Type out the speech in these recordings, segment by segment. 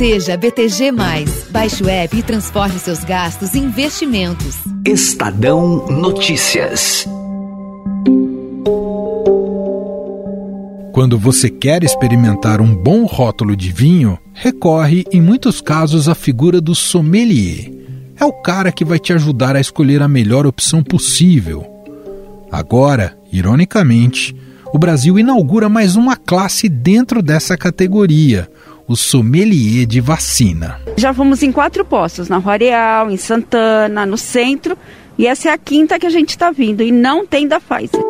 Seja BTG. Baixe o app e transforme seus gastos em investimentos. Estadão Notícias. Quando você quer experimentar um bom rótulo de vinho, recorre em muitos casos à figura do sommelier. É o cara que vai te ajudar a escolher a melhor opção possível. Agora, ironicamente, o Brasil inaugura mais uma classe dentro dessa categoria, o sommelier de vacina. Já fomos em quatro postos, na Rua Real, em Santana, no centro, e essa é a quinta que a gente está vindo, e não tem da Pfizer.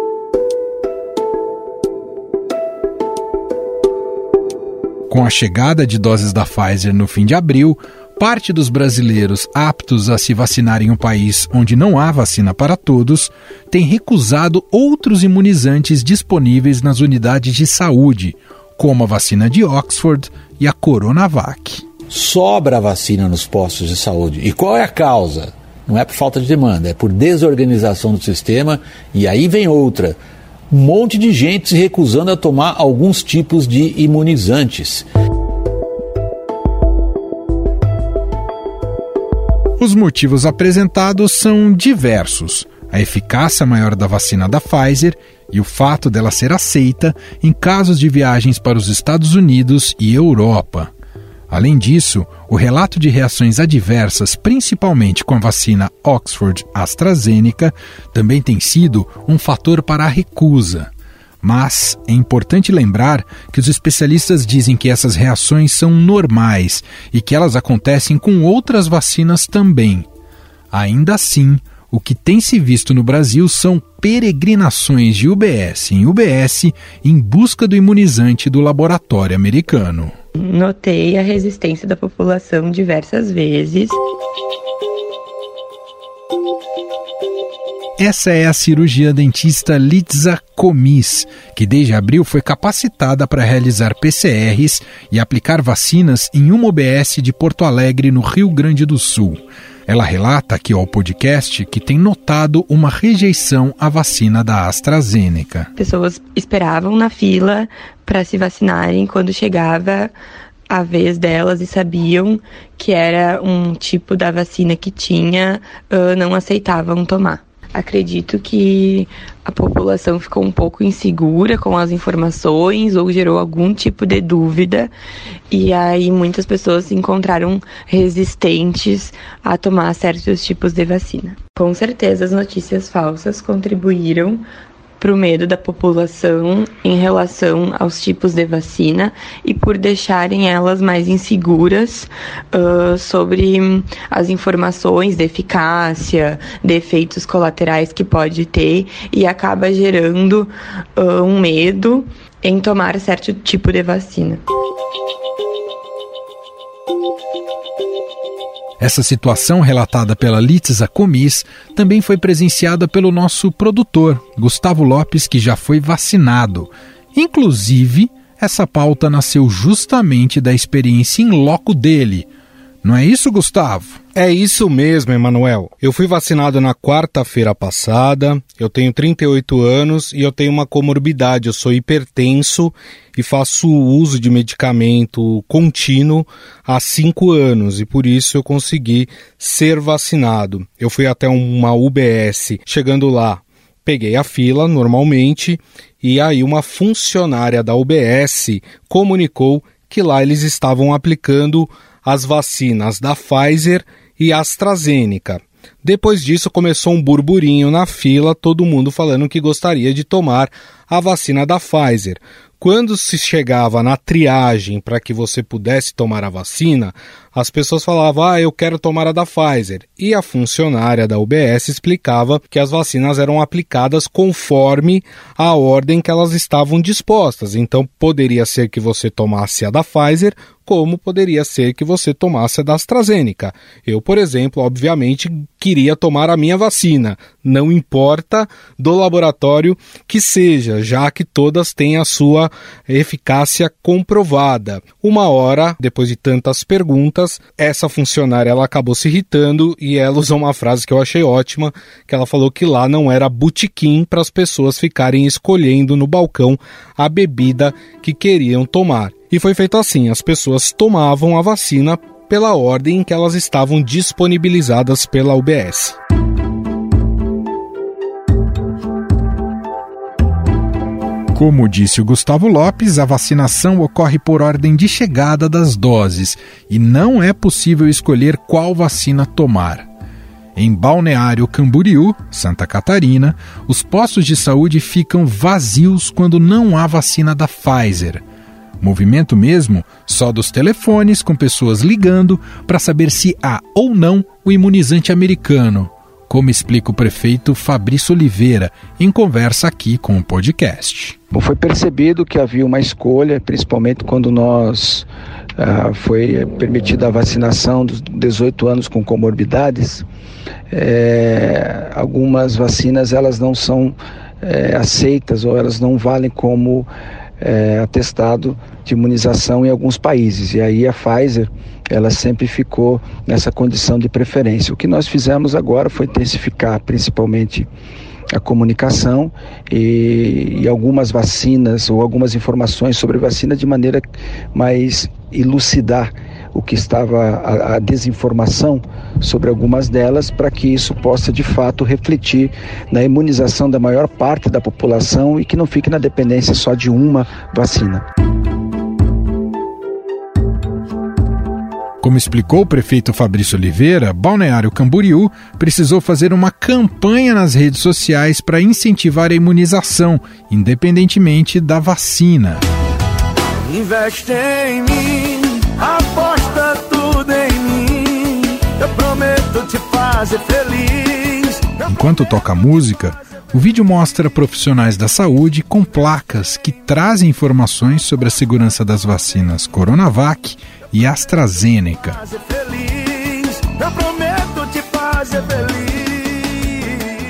Com a chegada de doses da Pfizer no fim de abril, parte dos brasileiros aptos a se vacinar em um país onde não há vacina para todos tem recusado outros imunizantes disponíveis nas unidades de saúde, como a vacina de Oxford e a Coronavac. Sobra a vacina nos postos de saúde. E qual é a causa? Não é por falta de demanda, é por desorganização do sistema. E aí vem outra: um monte de gente se recusando a tomar alguns tipos de imunizantes. Os motivos apresentados são diversos. A eficácia maior da vacina da Pfizer e o fato dela ser aceita em casos de viagens para os Estados Unidos e Europa. Além disso, o relato de reações adversas, principalmente com a vacina Oxford AstraZeneca, também tem sido um fator para a recusa. Mas é importante lembrar que os especialistas dizem que essas reações são normais e que elas acontecem com outras vacinas também. Ainda assim, o que tem se visto no Brasil são peregrinações de UBS em UBS em busca do imunizante do laboratório americano. Notei a resistência da população diversas vezes. Essa é a cirurgia dentista Litza Comis, que desde abril foi capacitada para realizar PCRs e aplicar vacinas em uma UBS de Porto Alegre, no Rio Grande do Sul. Ela relata aqui ao podcast que tem notado uma rejeição à vacina da AstraZeneca. Pessoas esperavam na fila para se vacinarem quando chegava a vez delas e sabiam que era um tipo da vacina que tinha, não aceitavam tomar. Acredito que a população ficou um pouco insegura com as informações ou gerou algum tipo de dúvida, e aí muitas pessoas se encontraram resistentes a tomar certos tipos de vacina. Com certeza, as notícias falsas contribuíram para o medo da população em relação aos tipos de vacina e por deixarem elas mais inseguras uh, sobre as informações de eficácia, de efeitos colaterais que pode ter e acaba gerando uh, um medo em tomar certo tipo de vacina. Essa situação relatada pela Litza Comis também foi presenciada pelo nosso produtor, Gustavo Lopes, que já foi vacinado. Inclusive, essa pauta nasceu justamente da experiência em loco dele. Não é isso, Gustavo? É isso mesmo, Emanuel. Eu fui vacinado na quarta-feira passada, eu tenho 38 anos e eu tenho uma comorbidade, eu sou hipertenso e faço uso de medicamento contínuo há cinco anos e por isso eu consegui ser vacinado. Eu fui até uma UBS, chegando lá, peguei a fila normalmente e aí uma funcionária da UBS comunicou que lá eles estavam aplicando as vacinas da Pfizer e AstraZeneca. Depois disso começou um burburinho na fila, todo mundo falando que gostaria de tomar a vacina da Pfizer. Quando se chegava na triagem para que você pudesse tomar a vacina, as pessoas falavam: "Ah, eu quero tomar a da Pfizer". E a funcionária da UBS explicava que as vacinas eram aplicadas conforme a ordem que elas estavam dispostas. Então poderia ser que você tomasse a da Pfizer como poderia ser que você tomasse a da AstraZeneca. Eu, por exemplo, obviamente queria tomar a minha vacina, não importa do laboratório que seja, já que todas têm a sua eficácia comprovada. Uma hora, depois de tantas perguntas, essa funcionária ela acabou se irritando e ela usou uma frase que eu achei ótima, que ela falou que lá não era botequim para as pessoas ficarem escolhendo no balcão a bebida que queriam tomar. E foi feito assim: as pessoas tomavam a vacina pela ordem em que elas estavam disponibilizadas pela UBS. Como disse o Gustavo Lopes, a vacinação ocorre por ordem de chegada das doses e não é possível escolher qual vacina tomar. Em Balneário Camboriú, Santa Catarina, os postos de saúde ficam vazios quando não há vacina da Pfizer. Movimento mesmo só dos telefones com pessoas ligando para saber se há ou não o imunizante americano como explica o prefeito Fabrício Oliveira em conversa aqui com o podcast. Bom, foi percebido que havia uma escolha, principalmente quando nós uh, foi permitida a vacinação dos 18 anos com comorbidades. É, algumas vacinas elas não são é, aceitas ou elas não valem como é, atestado de imunização em alguns países. E aí a Pfizer ela sempre ficou nessa condição de preferência. O que nós fizemos agora foi intensificar principalmente a comunicação e, e, algumas vacinas ou algumas informações sobre vacina de maneira mais elucidar o que estava a, a desinformação sobre algumas delas para que isso possa de fato refletir na imunização da maior parte da população e que não fique na dependência só de uma vacina. Como explicou o prefeito Fabrício Oliveira, Balneário Camboriú precisou fazer uma campanha nas redes sociais para incentivar a imunização, independentemente da vacina. Investe em mim, Enquanto toca música, o vídeo mostra profissionais da saúde com placas que trazem informações sobre a segurança das vacinas Coronavac e AstraZeneca.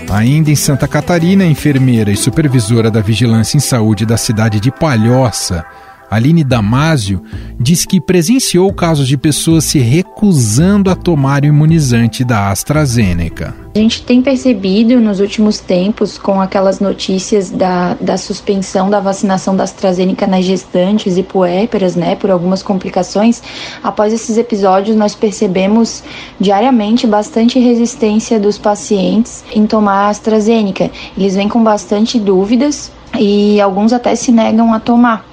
Ainda em Santa Catarina, enfermeira e supervisora da Vigilância em Saúde da cidade de Palhoça, Aline Damásio, diz que presenciou casos de pessoas se recusando a tomar o imunizante da AstraZeneca. A gente tem percebido nos últimos tempos, com aquelas notícias da, da suspensão da vacinação da AstraZeneca nas gestantes e puérperas, né, por algumas complicações, após esses episódios nós percebemos diariamente bastante resistência dos pacientes em tomar a AstraZeneca. Eles vêm com bastante dúvidas e alguns até se negam a tomar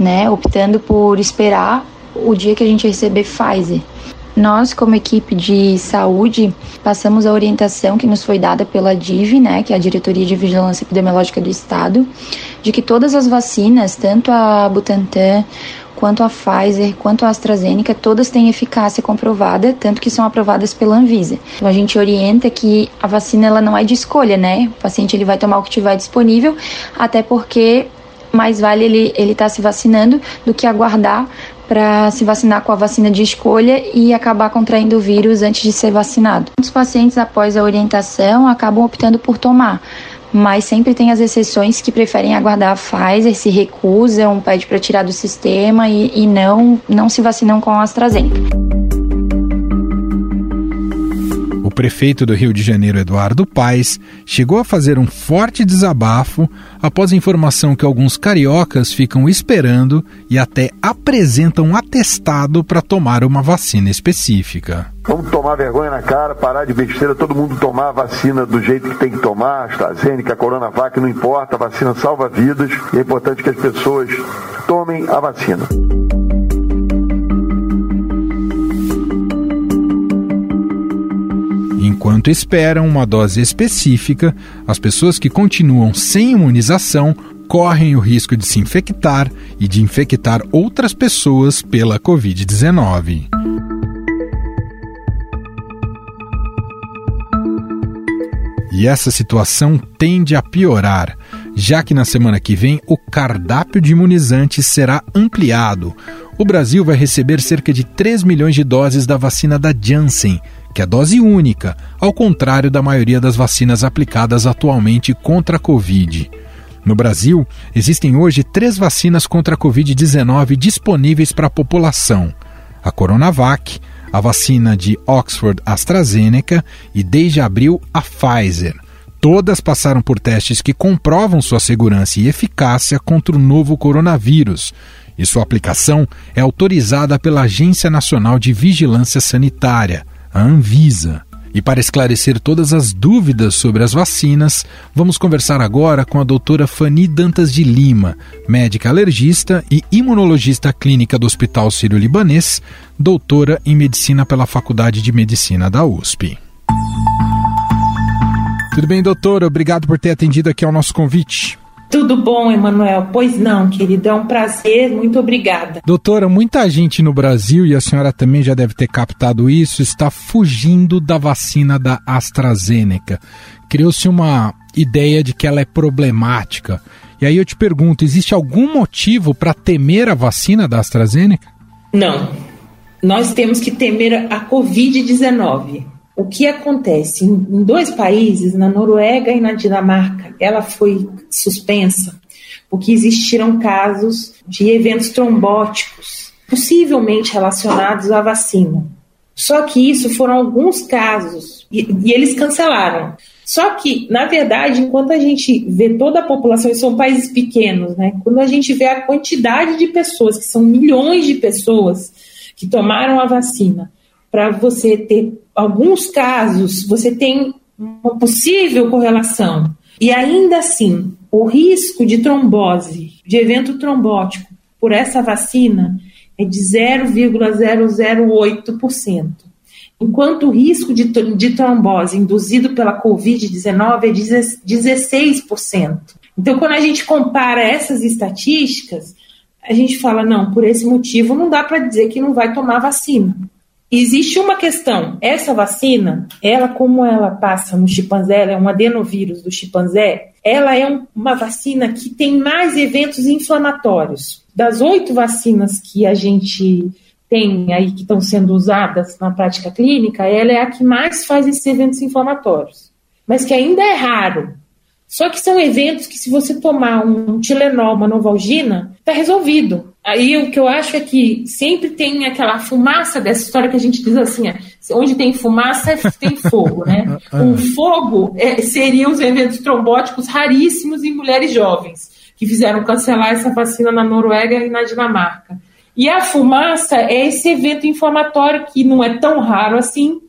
né, optando por esperar o dia que a gente receber Pfizer. Nós, como equipe de saúde, passamos a orientação que nos foi dada pela DIV, né, que é a Diretoria de Vigilância Epidemiológica do Estado, de que todas as vacinas, tanto a Butantan quanto a Pfizer, quanto a AstraZeneca, todas têm eficácia comprovada, tanto que são aprovadas pela Anvisa. Então a gente orienta que a vacina ela não é de escolha, né? O paciente ele vai tomar o que tiver disponível, até porque mais vale ele estar ele tá se vacinando do que aguardar para se vacinar com a vacina de escolha e acabar contraindo o vírus antes de ser vacinado. Muitos pacientes, após a orientação, acabam optando por tomar, mas sempre tem as exceções que preferem aguardar a Pfizer, se recusam, pede para tirar do sistema e, e não, não se vacinam com a AstraZeneca. O prefeito do Rio de Janeiro, Eduardo Paes, chegou a fazer um forte desabafo após a informação que alguns cariocas ficam esperando e até apresentam um atestado para tomar uma vacina específica. Vamos tomar vergonha na cara, parar de besteira, todo mundo tomar a vacina do jeito que tem que tomar, AstraZeneca, Coronavac, não importa, a vacina salva vidas e é importante que as pessoas tomem a vacina. Enquanto esperam uma dose específica, as pessoas que continuam sem imunização correm o risco de se infectar e de infectar outras pessoas pela Covid-19. E essa situação tende a piorar, já que na semana que vem o cardápio de imunizantes será ampliado. O Brasil vai receber cerca de 3 milhões de doses da vacina da Janssen, que é dose única, ao contrário da maioria das vacinas aplicadas atualmente contra a Covid. No Brasil, existem hoje três vacinas contra a Covid-19 disponíveis para a população: a Coronavac, a vacina de Oxford AstraZeneca e, desde abril, a Pfizer. Todas passaram por testes que comprovam sua segurança e eficácia contra o novo coronavírus. E sua aplicação é autorizada pela Agência Nacional de Vigilância Sanitária, a Anvisa. E para esclarecer todas as dúvidas sobre as vacinas, vamos conversar agora com a doutora Fani Dantas de Lima, médica alergista e imunologista clínica do Hospital Sírio-Libanês, doutora em medicina pela Faculdade de Medicina da USP. Tudo bem, doutora? Obrigado por ter atendido aqui ao nosso convite. Tudo bom, Emanuel? Pois não, querido, é um prazer, muito obrigada. Doutora, muita gente no Brasil, e a senhora também já deve ter captado isso, está fugindo da vacina da AstraZeneca. Criou-se uma ideia de que ela é problemática. E aí eu te pergunto, existe algum motivo para temer a vacina da AstraZeneca? Não. Nós temos que temer a Covid-19 o que acontece em, dois países, na Noruega e na Dinamarca, ela foi suspensa porque existiram casos de eventos trombóticos, possivelmente relacionados à vacina. Só que isso foram alguns casos e, e, eles cancelaram. Só que, na verdade, enquanto a gente vê toda a população, e são países pequenos, né? Quando a gente vê a quantidade de pessoas, que são milhões de pessoas que tomaram a vacina, para você ter alguns casos, você tem uma possível correlação. E ainda assim, o risco de trombose, de evento trombótico por essa vacina é de 0,008%, enquanto o risco de, de trombose induzido pela Covid-19 é de 16%. Então, quando a gente compara essas estatísticas, a gente fala, não, por esse motivo não dá para dizer que não vai tomar vacina. Existe uma questão. Essa vacina, ela como ela passa no chimpanzé, ela é um adenovírus do chimpanzé, ela é um, uma vacina que tem mais eventos inflamatórios. Das oito vacinas que a gente tem aí que estão sendo usadas na prática clínica, ela é a que mais faz esses eventos inflamatórios. Mas que ainda é raro. Só que são eventos que, se você tomar um Tilenol, uma Novalgina, está resolvido. Aí o que eu acho é que sempre tem aquela fumaça dessa história que a gente diz assim: onde tem fumaça, tem fogo, né? O fogo é, seriam os eventos trombóticos raríssimos em mulheres jovens, que fizeram cancelar essa vacina na Noruega e na Dinamarca. E a fumaça é esse evento inflamatório que não é tão raro assim,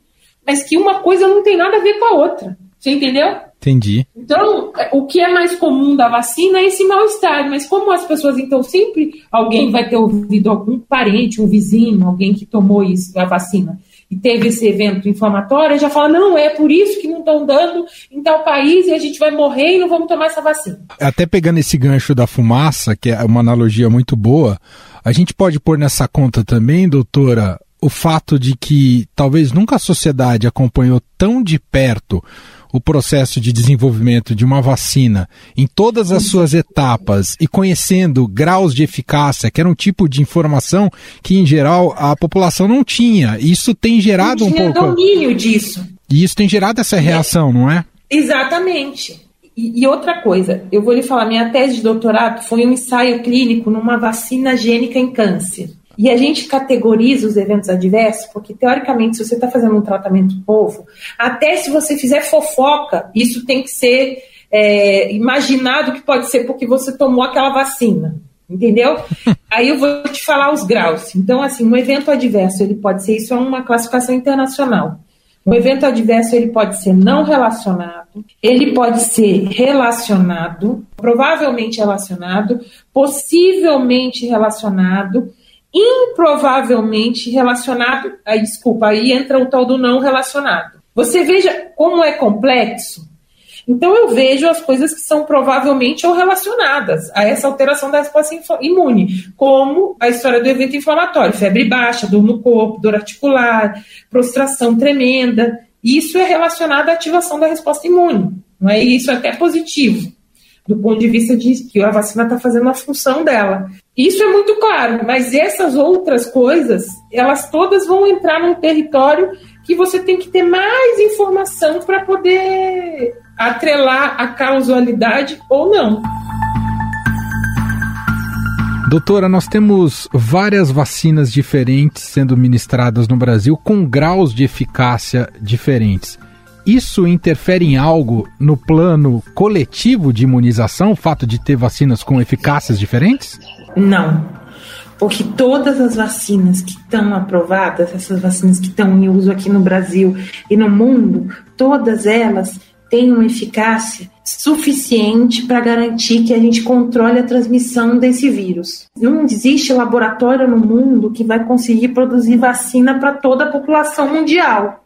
mas que uma coisa não tem nada a ver com a outra. Você entendeu? Entendi. Então, o que é mais comum da vacina é esse mal-estar, mas como as pessoas, então, sempre alguém vai ter ouvido algum parente, um vizinho, alguém que tomou isso, a vacina, e teve esse evento inflamatório, já fala, não, é por isso que não estão dando em tal país e a gente vai morrer e não vamos tomar essa vacina. Até pegando esse gancho da fumaça, que é uma analogia muito boa, a gente pode pôr nessa conta também, doutora, o fato de que talvez nunca a sociedade acompanhou tão de perto o processo de desenvolvimento de uma vacina em todas as suas etapas e conhecendo graus de eficácia, que era um tipo de informação que, em geral, a população não tinha. Isso tem gerado não um pouco. domínio disso. E isso tem gerado essa reação, não é? Exatamente. E, e, outra coisa, eu vou lhe falar, minha tese de doutorado foi um ensaio clínico numa vacina gênica em câncer. E a gente categoriza os eventos adversos, porque teoricamente, se você está fazendo um tratamento povo, até se você fizer fofoca, isso tem que ser é, imaginado que pode ser porque você tomou aquela vacina. Entendeu? Aí eu vou te falar os graus. Então, assim, um evento adverso, ele pode ser, isso é uma classificação internacional. Um evento adverso, ele pode ser não relacionado, ele pode ser relacionado, provavelmente relacionado, possivelmente relacionado, improvavelmente relacionado. Aí, desculpa, aí entra o tal do não relacionado. Você veja como é complexo. Então eu vejo as coisas que são provavelmente ou relacionadas a essa alteração da resposta imune, como a história do evento inflamatório, febre baixa, dor no corpo, dor articular, prostração tremenda. Isso é relacionado à ativação da resposta imune. Não é isso é até positivo do ponto de vista de que a vacina está fazendo a função dela. Isso é muito claro, mas essas outras coisas, elas todas vão entrar num território que você tem que ter mais informação para poder atrelar a causalidade ou não. Doutora, nós temos várias vacinas diferentes sendo ministradas no Brasil com graus de eficácia diferentes. Isso interfere em algo no plano coletivo de imunização, o fato de ter vacinas com eficácias diferentes? Não. Porque todas as vacinas que estão aprovadas, essas vacinas que estão em uso aqui no Brasil e no mundo, todas elas têm uma eficácia suficiente para garantir que a gente controle a transmissão desse vírus. Não existe laboratório no mundo que vai conseguir produzir vacina para toda a população mundial.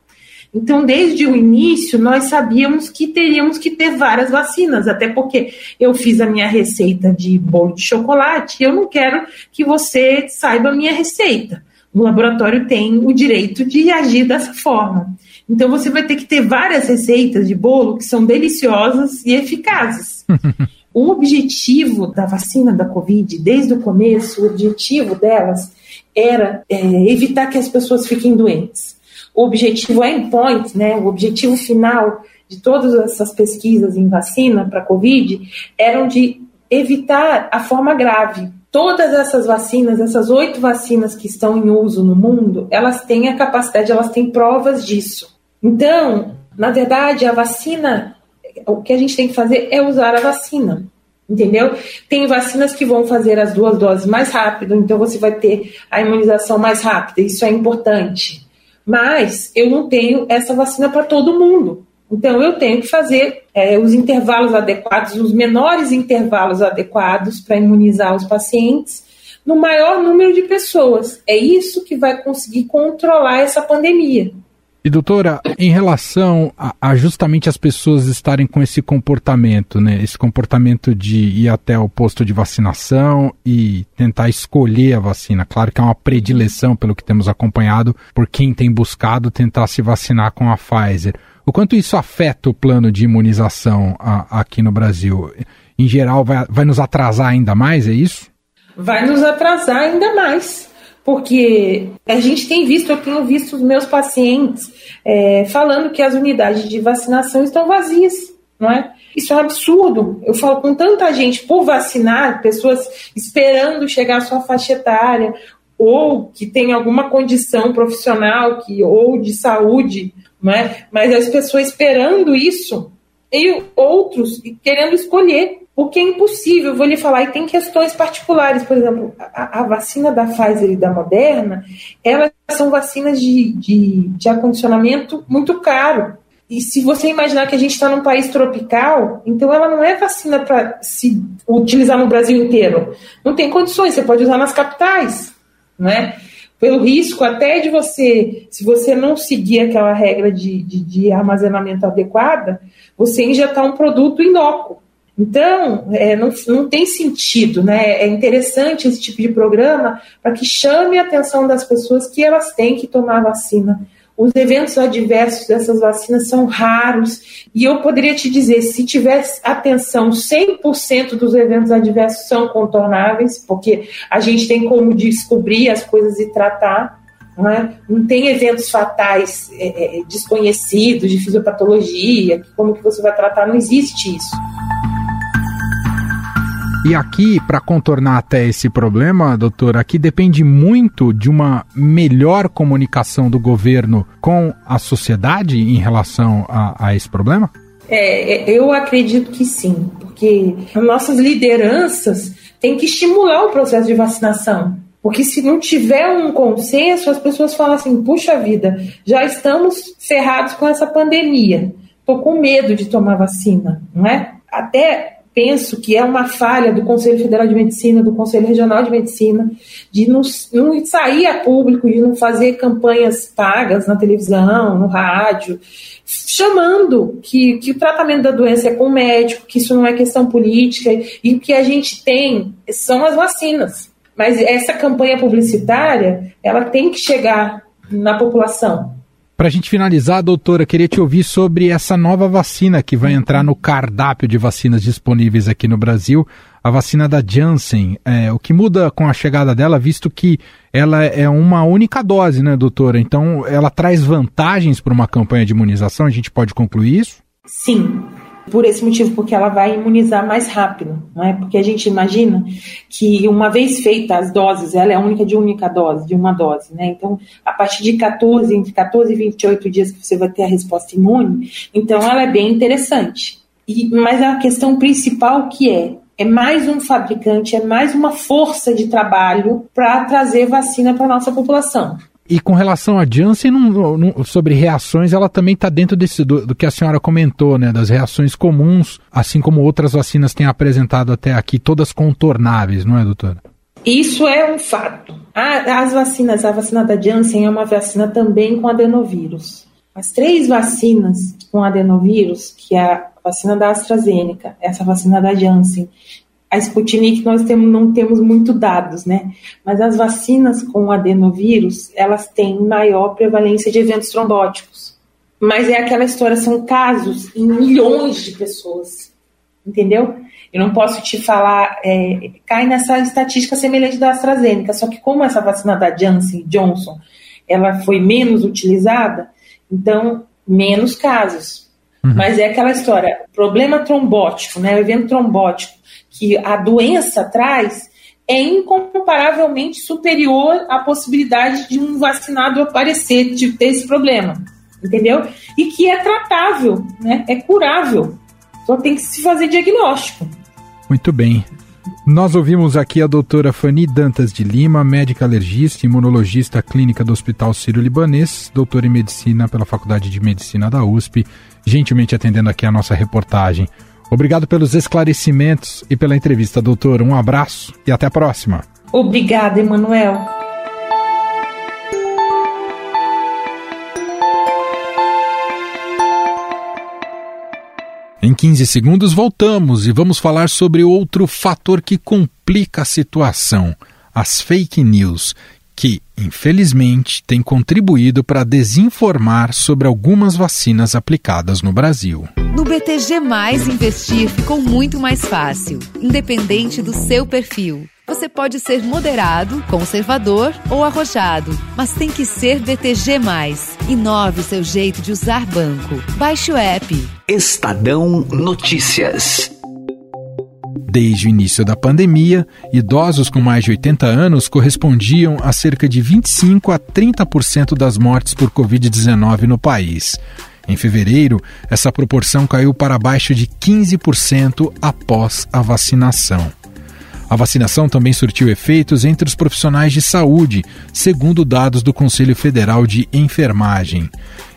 Então, desde o início, nós sabíamos que teríamos que ter várias vacinas, até porque eu fiz a minha receita de bolo de chocolate e eu não quero que você saiba a minha receita. O laboratório tem o direito de agir dessa forma. Então, você vai ter que ter várias receitas de bolo que são deliciosas e eficazes. o objetivo da vacina da Covid, desde o começo, o objetivo delas era é, evitar que as pessoas fiquem doentes o objetivo endpoint, né, o objetivo final de todas essas pesquisas em vacina para Covid eram de evitar a forma grave. Todas essas vacinas, essas oito vacinas que estão em uso no mundo, elas têm a capacidade, elas têm provas disso. Então, na verdade, a vacina, o que a gente tem que fazer é usar a vacina. Entendeu? Tem vacinas que vão fazer as duas doses mais rápido, então você vai ter a imunização mais rápida, isso é importante mas eu não tenho essa vacina para todo mundo. Então, eu tenho que fazer é, os intervalos adequados, os menores intervalos adequados para imunizar os pacientes no maior número de pessoas. É isso que vai conseguir controlar essa pandemia. E doutora, em relação a, a, justamente as pessoas estarem com esse comportamento, né? Esse comportamento de ir até o posto de vacinação e tentar escolher a vacina. Claro que é uma predileção, pelo que temos acompanhado, por quem tem buscado tentar se vacinar com a Pfizer. O quanto isso afeta o plano de imunização a, aqui no Brasil? Em geral, vai, vai nos atrasar ainda mais, é isso? Vai nos atrasar ainda mais porque a gente tem visto, eu tenho visto os meus pacientes é, falando que as unidades de vacinação estão vazias, não é? Isso é um absurdo. Eu falo com tanta gente por vacinar, pessoas esperando chegar à sua faixa etária, ou que tem alguma condição profissional que, ou de saúde, não é? mas as pessoas esperando isso, e outros querendo escolher o que é impossível, vou lhe falar, e tem questões particulares, por exemplo, a, a vacina da Pfizer e da Moderna, elas são vacinas de, de, de acondicionamento muito caro. E se você imaginar que a gente está num país tropical, então ela não é vacina para se utilizar no Brasil inteiro. Não tem condições, você pode usar nas capitais, não é? Pelo risco até de você, se você não seguir aquela regra de, de, de armazenamento adequada, você injetar um produto inócuo. Então, é, não, não tem sentido, né? É interessante esse tipo de programa para que chame a atenção das pessoas que elas têm que tomar vacina. Os eventos adversos dessas vacinas são raros e eu poderia te dizer, se tivesse atenção, 100% dos eventos adversos são contornáveis, porque a gente tem como descobrir as coisas e tratar. Não, é? não tem eventos fatais é, é, desconhecidos de fisiopatologia, como que você vai tratar, não existe isso. E aqui, para contornar até esse problema, doutor, aqui depende muito de uma melhor comunicação do governo com a sociedade em relação a, a esse problema? É, eu acredito que sim, porque nossas lideranças têm que estimular o processo de vacinação. Porque se não tiver um consenso, as pessoas falam assim: puxa vida, já estamos ferrados com essa pandemia, estou com medo de tomar vacina, não é? Até penso que é uma falha do Conselho Federal de Medicina, do Conselho Regional de Medicina, de não, não sair a público, de não fazer campanhas pagas na televisão, no rádio, chamando que, que o tratamento da doença é com o médico, que isso não é questão política, e o que a gente tem são as vacinas. Mas essa campanha publicitária, ela tem que chegar na população. Para a gente finalizar, doutora, queria te ouvir sobre essa nova vacina que vai entrar no cardápio de vacinas disponíveis aqui no Brasil, a vacina da Janssen. É, o que muda com a chegada dela, visto que ela é uma única dose, né, doutora? Então, ela traz vantagens para uma campanha de imunização, a gente pode concluir isso? Sim. Por esse motivo, porque ela vai imunizar mais rápido, não é? Porque a gente imagina que uma vez feitas as doses, ela é única de única dose, de uma dose, né? Então, a partir de 14, entre 14 e 28 dias que você vai ter a resposta imune, então ela é bem interessante. E, mas a questão principal que é é mais um fabricante, é mais uma força de trabalho para trazer vacina para a nossa população. E com relação à Janssen, sobre reações, ela também está dentro desse, do, do, que a senhora comentou, né? Das reações comuns, assim como outras vacinas têm apresentado até aqui, todas contornáveis, não é, doutora? Isso é um fato. as vacinas, a vacina da Janssen é uma vacina também com adenovírus. As três vacinas com adenovírus, que é a vacina da AstraZeneca, essa vacina da Janssen a Sputnik nós temos, não temos muito dados, né? Mas as vacinas com adenovírus, elas têm maior prevalência de eventos trombóticos. Mas é aquela história, são casos em milhões de pessoas, entendeu? Eu não posso te falar, é, cai nessa estatística semelhante da AstraZeneca, só que como essa vacina da Janssen Johnson, ela foi menos utilizada, então menos casos. Uhum. Mas é aquela história, problema trombótico, né? O evento trombótico que a doença traz é incomparavelmente superior à possibilidade de um vacinado aparecer, de ter esse problema, entendeu? E que é tratável, né? É curável. Só tem que se fazer diagnóstico. Muito bem. Nós ouvimos aqui a doutora Fanny Dantas de Lima, médica alergista e imunologista clínica do Hospital Sírio-Libanês, doutora em medicina pela Faculdade de Medicina da USP, gentilmente atendendo aqui a nossa reportagem. Obrigado pelos esclarecimentos e pela entrevista, doutor. Um abraço e até a próxima. Obrigada, Emanuel. Em 15 segundos voltamos e vamos falar sobre outro fator que complica a situação: as fake news, que, infelizmente, têm contribuído para desinformar sobre algumas vacinas aplicadas no Brasil. No BTG, investir ficou muito mais fácil, independente do seu perfil. Você pode ser moderado, conservador ou arrojado, mas tem que ser BTG. Inove seu jeito de usar banco. Baixe o app. Estadão Notícias. Desde o início da pandemia, idosos com mais de 80 anos correspondiam a cerca de 25 a 30% das mortes por Covid-19 no país. Em fevereiro, essa proporção caiu para abaixo de 15% após a vacinação. A vacinação também surtiu efeitos entre os profissionais de saúde, segundo dados do Conselho Federal de Enfermagem.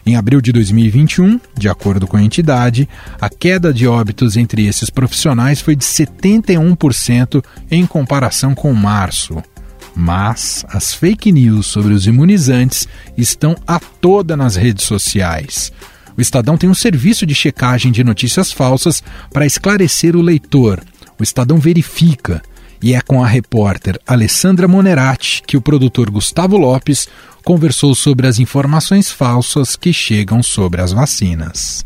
Em abril de 2021, de acordo com a entidade, a queda de óbitos entre esses profissionais foi de 71% em comparação com março. Mas as fake news sobre os imunizantes estão a toda nas redes sociais. O Estadão tem um serviço de checagem de notícias falsas para esclarecer o leitor. O Estadão verifica. E é com a repórter Alessandra Monerati que o produtor Gustavo Lopes conversou sobre as informações falsas que chegam sobre as vacinas.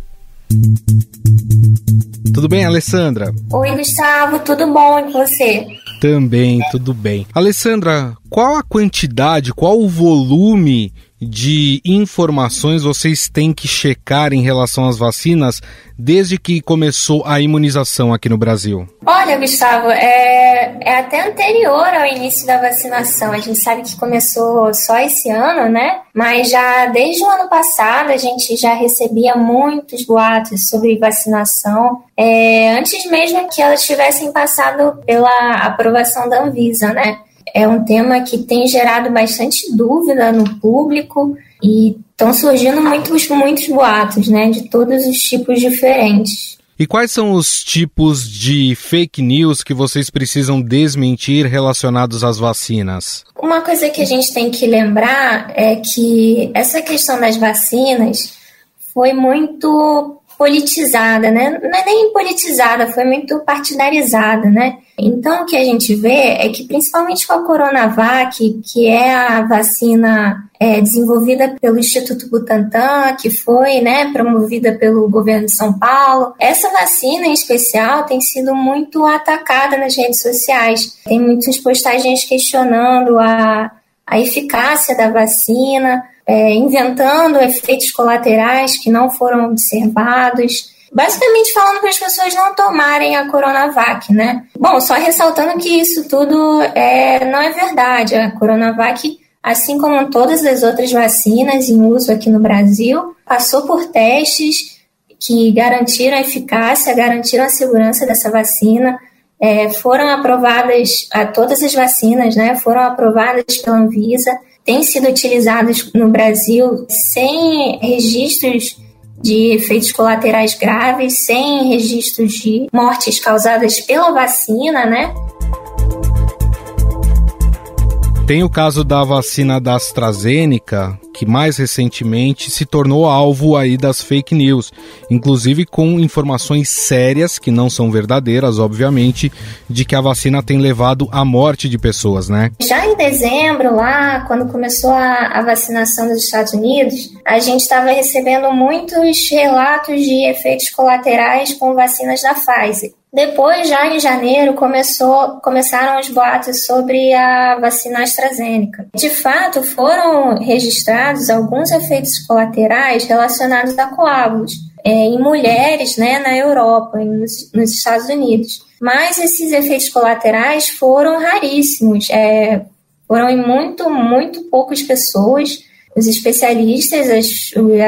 Tudo bem, Alessandra? Oi, Gustavo, tudo bom e você? Também, tudo bem. Alessandra, qual a quantidade, qual o volume de informações vocês têm que checar em relação às vacinas desde que começou a imunização aqui no Brasil? Olha, Gustavo, é, é até anterior ao início da vacinação. A gente sabe que começou só esse ano, né? Mas já desde o ano passado a gente já recebia muitos boatos sobre vacinação, é, antes mesmo que elas tivessem passado pela aprovação da Anvisa, né? É um tema que tem gerado bastante dúvida no público e estão surgindo muitos, muitos boatos, né, de todos os tipos diferentes. E quais são os tipos de fake news que vocês precisam desmentir relacionados às vacinas? Uma coisa que a gente tem que lembrar é que essa questão das vacinas foi muito politizada, né? Não é nem politizada, foi muito partidarizada, né? Então, o que a gente vê é que, principalmente com a Coronavac, que é a vacina é, desenvolvida pelo Instituto Butantan, que foi né, promovida pelo governo de São Paulo, essa vacina em especial tem sido muito atacada nas redes sociais. Tem muitas postagens questionando a, a eficácia da vacina, é, inventando efeitos colaterais que não foram observados. basicamente falando para as pessoas não tomarem a Coronavac, né? Bom, só ressaltando que isso tudo é, não é verdade. A Coronavac, assim como todas as outras vacinas em uso aqui no Brasil, passou por testes que garantiram a eficácia, garantiram a segurança dessa vacina. É, foram aprovadas, a todas as vacinas, né? Foram aprovadas pela Anvisa, têm sido utilizadas no Brasil sem registros de efeitos colaterais graves, sem registros de mortes causadas pela vacina, né? Tem o caso da vacina da AstraZeneca, que mais recentemente se tornou alvo aí das fake news, inclusive com informações sérias que não são verdadeiras, obviamente, de que a vacina tem levado à morte de pessoas, né? Já em dezembro, lá, quando começou a, a vacinação dos Estados Unidos, a gente estava recebendo muitos relatos de efeitos colaterais com vacinas da Pfizer. Depois, já em janeiro, começou, começaram os boatos sobre a vacina AstraZeneca. De fato, foram registrados alguns efeitos colaterais relacionados a coágulos é, em mulheres né, na Europa nos, nos, Estados Unidos. Mas esses efeitos colaterais foram raríssimos, é, foram em muito, muito poucas pessoas. Os especialistas, as,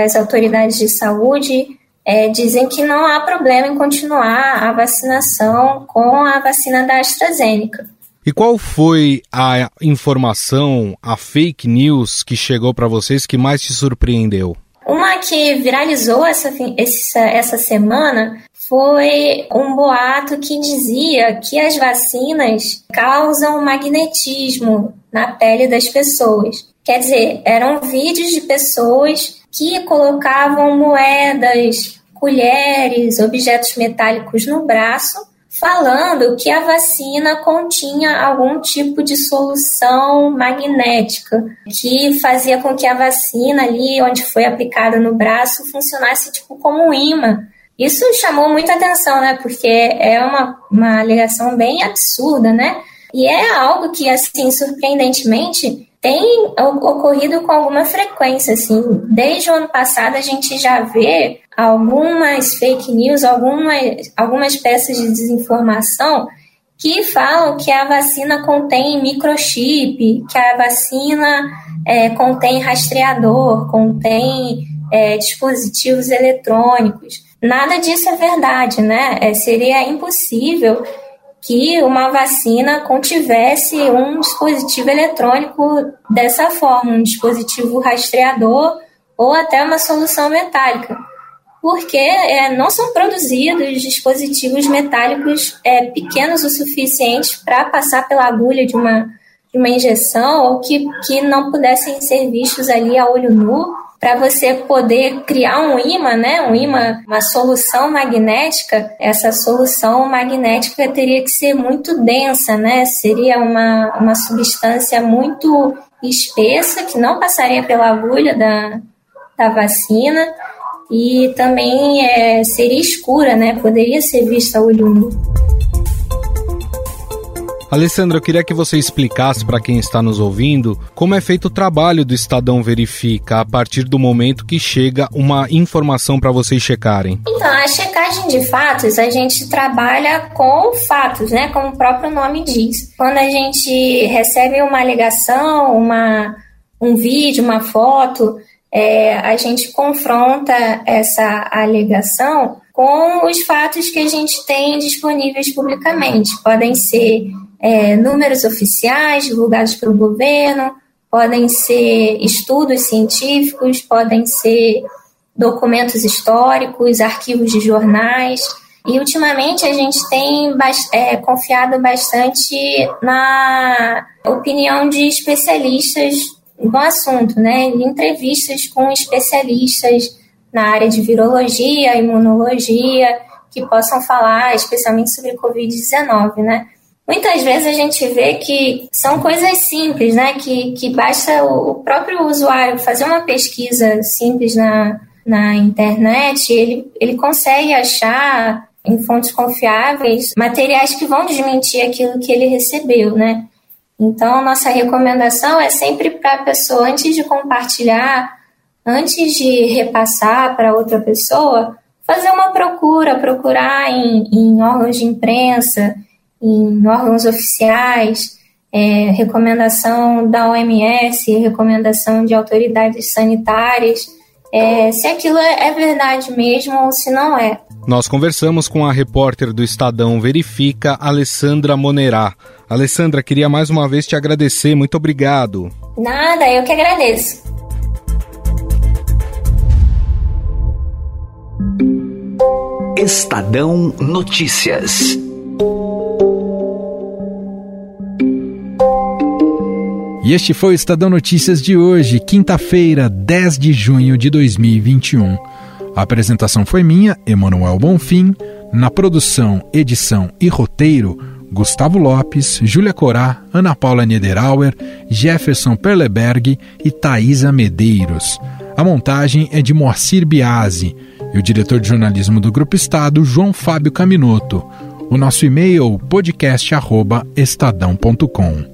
as autoridades de saúde é, dizem que não há problema em continuar a vacinação com a vacina da AstraZeneca. E qual foi a informação, a fake news que chegou para vocês que mais te surpreendeu? Uma que viralizou essa, essa, essa semana foi um boato que dizia que as vacinas causam magnetismo na pele das pessoas. Quer dizer, eram vídeos de pessoas que colocavam moedas, colheres, objetos metálicos no braço, falando que a vacina continha algum tipo de solução magnética que fazia com que a vacina ali onde foi aplicada no braço funcionasse tipo como um imã. Isso chamou muita atenção, né? Porque é uma, uma alegação bem absurda, né? E é algo que, assim, surpreendentemente, tem ocorrido com alguma frequência, assim. Desde o ano passado a gente já vê algumas fake news, algumas, algumas peças de desinformação que falam que a vacina contém microchip, que a vacina é, contém rastreador, contém é, dispositivos eletrônicos. Nada disso é verdade, né? É, seria impossível que uma vacina contivesse um dispositivo eletrônico dessa forma, um dispositivo rastreador ou até uma solução metálica, porque é, não são produzidos dispositivos metálicos é, pequenos o suficiente para passar pela agulha de uma, de uma injeção ou que, que não pudessem ser vistos ali a olho nu para você poder criar um imã, né, um imã, uma solução magnética, essa solução magnética teria que ser muito densa, né? Seria uma, uma substância muito espessa que não passaria pela agulha da, da vacina e também é, seria escura, né? Poderia ser vista a olho nu. Alessandra, eu queria que você explicasse para quem está nos ouvindo como é feito o trabalho do Estadão Verifica a partir do momento que chega uma informação para vocês checarem. Então, a checagem de fatos, a gente trabalha com fatos, né? Como o próprio nome diz. Quando a gente recebe uma alegação, uma, um vídeo, uma foto, é, a gente confronta essa alegação com os fatos que a gente tem disponíveis publicamente. Podem ser é, números oficiais divulgados pelo governo, podem ser estudos científicos, podem ser documentos históricos, arquivos de jornais. E ultimamente a gente tem é, confiado bastante na opinião de especialistas no assunto, né? Em entrevistas com especialistas na área de virologia, imunologia, que possam falar especialmente sobre Covid-19, né? Muitas vezes a gente vê que são coisas simples, né? Que, que basta o próprio usuário fazer uma pesquisa simples na, na internet, ele, ele consegue achar em fontes confiáveis materiais que vão desmentir aquilo que ele recebeu, né? Então, nossa recomendação é sempre para a pessoa, antes de compartilhar, antes de repassar para outra pessoa, fazer uma procura, procurar em, em órgãos de imprensa, em órgãos oficiais, é, recomendação da OMS, recomendação de autoridades sanitárias, é, se aquilo é, é verdade mesmo ou se não é. Nós conversamos com a repórter do Estadão Verifica, Alessandra Monerá. Alessandra, queria mais uma vez te agradecer, muito obrigado. Nada, eu que agradeço. Estadão Notícias. E este foi o Estadão Notícias de hoje, quinta-feira, 10 de junho de 2021. A apresentação foi minha, Emanuel Bonfim. Na produção, edição e roteiro, Gustavo Lopes, Júlia Corá, Ana Paula Niederauer, Jefferson Perleberg e Thaisa Medeiros. A montagem é de Moacir Biasi e o diretor de jornalismo do Grupo Estado, João Fábio Caminoto. O nosso e-mail podcast@estadão.com.